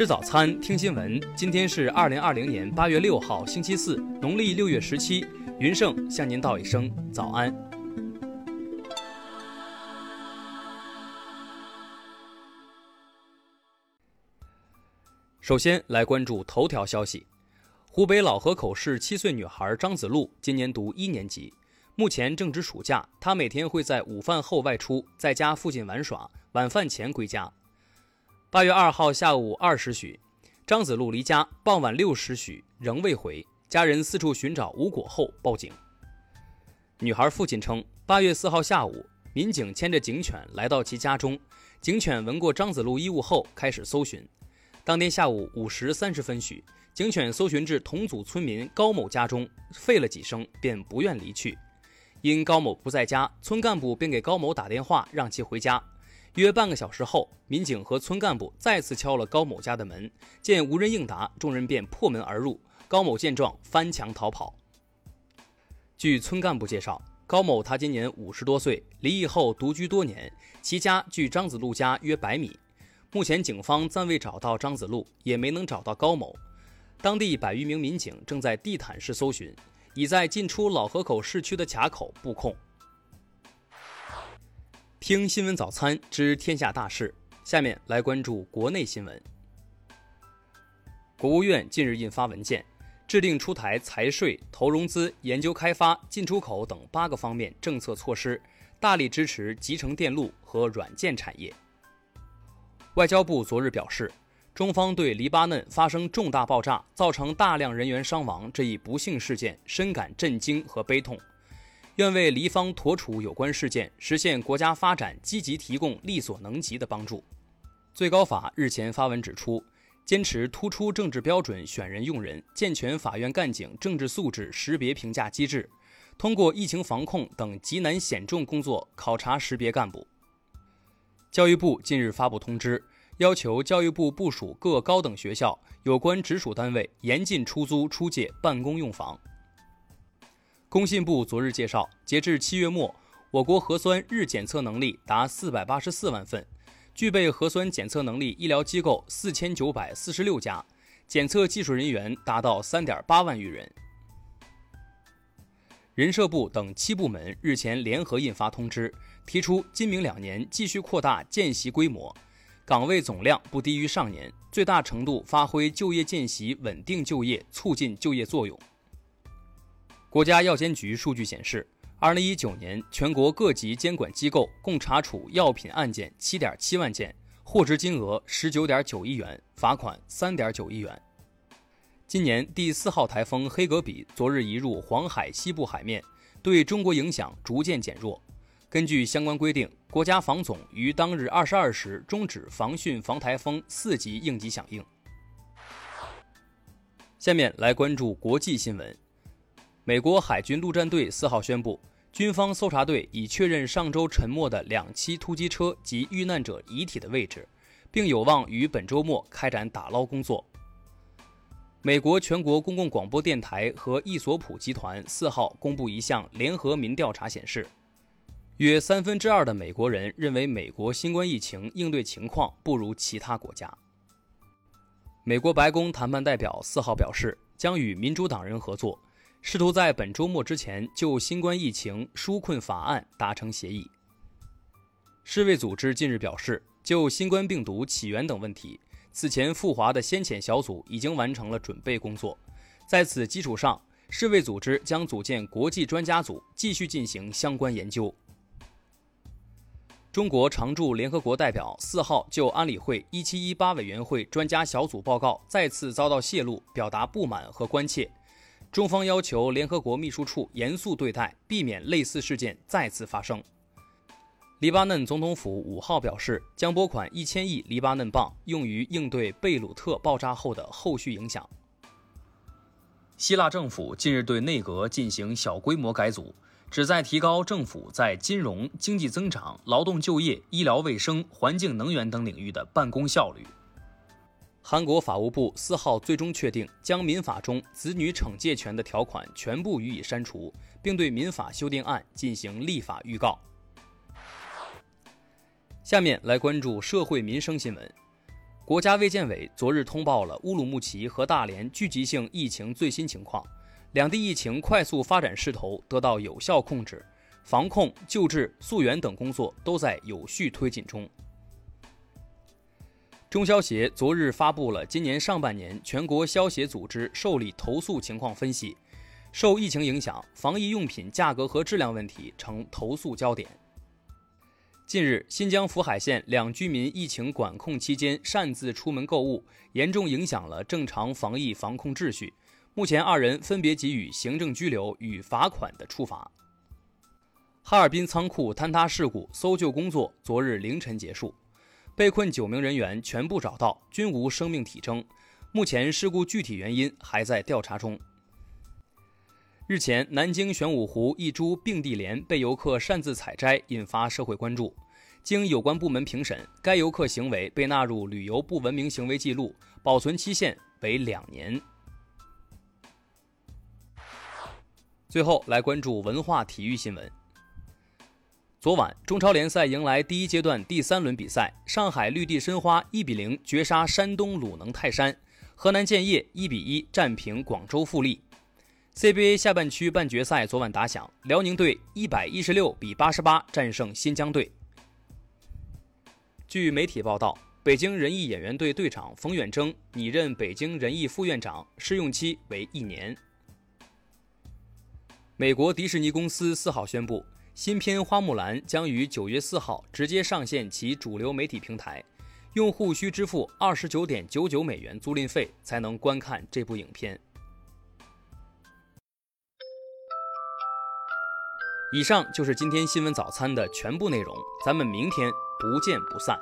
吃早餐，听新闻。今天是二零二零年八月六号，星期四，农历六月十七。云盛向您道一声早安。首先来关注头条消息：湖北老河口市七岁女孩张子璐今年读一年级，目前正值暑假。她每天会在午饭后外出，在家附近玩耍，晚饭前归家。八月二号下午二时许，张子璐离家，傍晚六时许仍未回，家人四处寻找无果后报警。女孩父亲称，八月四号下午，民警牵着警犬来到其家中，警犬闻过张子璐衣物后开始搜寻。当天下午五时三十分许，警犬搜寻至同组村民高某家中，吠了几声便不愿离去。因高某不在家，村干部便给高某打电话让其回家。约半个小时后，民警和村干部再次敲了高某家的门，见无人应答，众人便破门而入。高某见状，翻墙逃跑。据村干部介绍，高某他今年五十多岁，离异后独居多年，其家距张子路家约百米。目前警方暂未找到张子路，也没能找到高某。当地百余名民警正在地毯式搜寻，已在进出老河口市区的卡口布控。听新闻早餐知天下大事，下面来关注国内新闻。国务院近日印发文件，制定出台财税、投融资、研究开发、进出口等八个方面政策措施，大力支持集成电路和软件产业。外交部昨日表示，中方对黎巴嫩发生重大爆炸，造成大量人员伤亡这一不幸事件深感震惊和悲痛。愿为黎方妥处有关事件，实现国家发展积极提供力所能及的帮助。最高法日前发文指出，坚持突出政治标准选人用人，健全法院干警政治素质识别评价机制，通过疫情防控等极难险重工作考察识别干部。教育部近日发布通知，要求教育部部署各高等学校有关直属单位严禁出租出借办公用房。工信部昨日介绍，截至七月末，我国核酸日检测能力达四百八十四万份，具备核酸检测能力医疗机构四千九百四十六家，检测技术人员达到三点八万余人。人社部等七部门日前联合印发通知，提出今明两年继续扩大见习规模，岗位总量不低于上年，最大程度发挥就业见习稳定就业、促进就业作用。国家药监局数据显示，二零一九年全国各级监管机构共查处药品案件七点七万件，获知金额十九点九亿元，罚款三点九亿元。今年第四号台风黑格比昨日移入黄海西部海面，对中国影响逐渐减弱。根据相关规定，国家防总于当日二十二时终止防汛防台风四级应急响应。下面来关注国际新闻。美国海军陆战队四号宣布，军方搜查队已确认上周沉没的两栖突击车及遇难者遗体的位置，并有望于本周末开展打捞工作。美国全国公共广播电台和易索普集团四号公布一项联合民调查显示，约三分之二的美国人认为美国新冠疫情应对情况不如其他国家。美国白宫谈判代表四号表示，将与民主党人合作。试图在本周末之前就新冠疫情纾困法案达成协议。世卫组织近日表示，就新冠病毒起源等问题，此前赴华的先遣小组已经完成了准备工作。在此基础上，世卫组织将组建国际专家组，继续进行相关研究。中国常驻联合国代表四号就安理会一七一八委员会专家小组报告再次遭到泄露，表达不满和关切。中方要求联合国秘书处严肃对待，避免类似事件再次发生。黎巴嫩总统府五号表示，将拨款一千亿黎巴嫩镑用于应对贝鲁特爆炸后的后续影响。希腊政府近日对内阁进行小规模改组，旨在提高政府在金融、经济增长、劳动就业、医疗卫生、环境能源等领域的办公效率。韩国法务部四号最终确定，将民法中子女惩戒权的条款全部予以删除，并对民法修订案进行立法预告。下面来关注社会民生新闻。国家卫健委昨日通报了乌鲁木齐和大连聚集性疫情最新情况，两地疫情快速发展势头得到有效控制，防控、救治、溯源等工作都在有序推进中。中消协昨日发布了今年上半年全国消协组织受理投诉情况分析，受疫情影响，防疫用品价格和质量问题成投诉焦点。近日，新疆福海县两居民疫情管控期间擅自出门购物，严重影响了正常防疫防控秩序。目前，二人分别给予行政拘留与罚款的处罚。哈尔滨仓库坍塌事故搜救工作昨日凌晨结束，被困九名人员全部找到，均无生命体征。目前，事故具体原因还在调查中。日前，南京玄武湖一株并蒂莲被游客擅自采摘，引发社会关注。经有关部门评审，该游客行为被纳入旅游不文明行为记录，保存期限为两年。最后来关注文化体育新闻。昨晚，中超联赛迎来第一阶段第三轮比赛，上海绿地申花一比零绝杀山东鲁能泰山，河南建业一比一战平广州富力。CBA 下半区半决赛昨晚打响，辽宁队一百一十六比八十八战胜新疆队。据媒体报道，北京人艺演员队队长冯远征拟任北京人艺副院长，试用期为一年。美国迪士尼公司四号宣布，新片《花木兰》将于九月四号直接上线其主流媒体平台，用户需支付二十九点九九美元租赁费才能观看这部影片。以上就是今天新闻早餐的全部内容，咱们明天不见不散。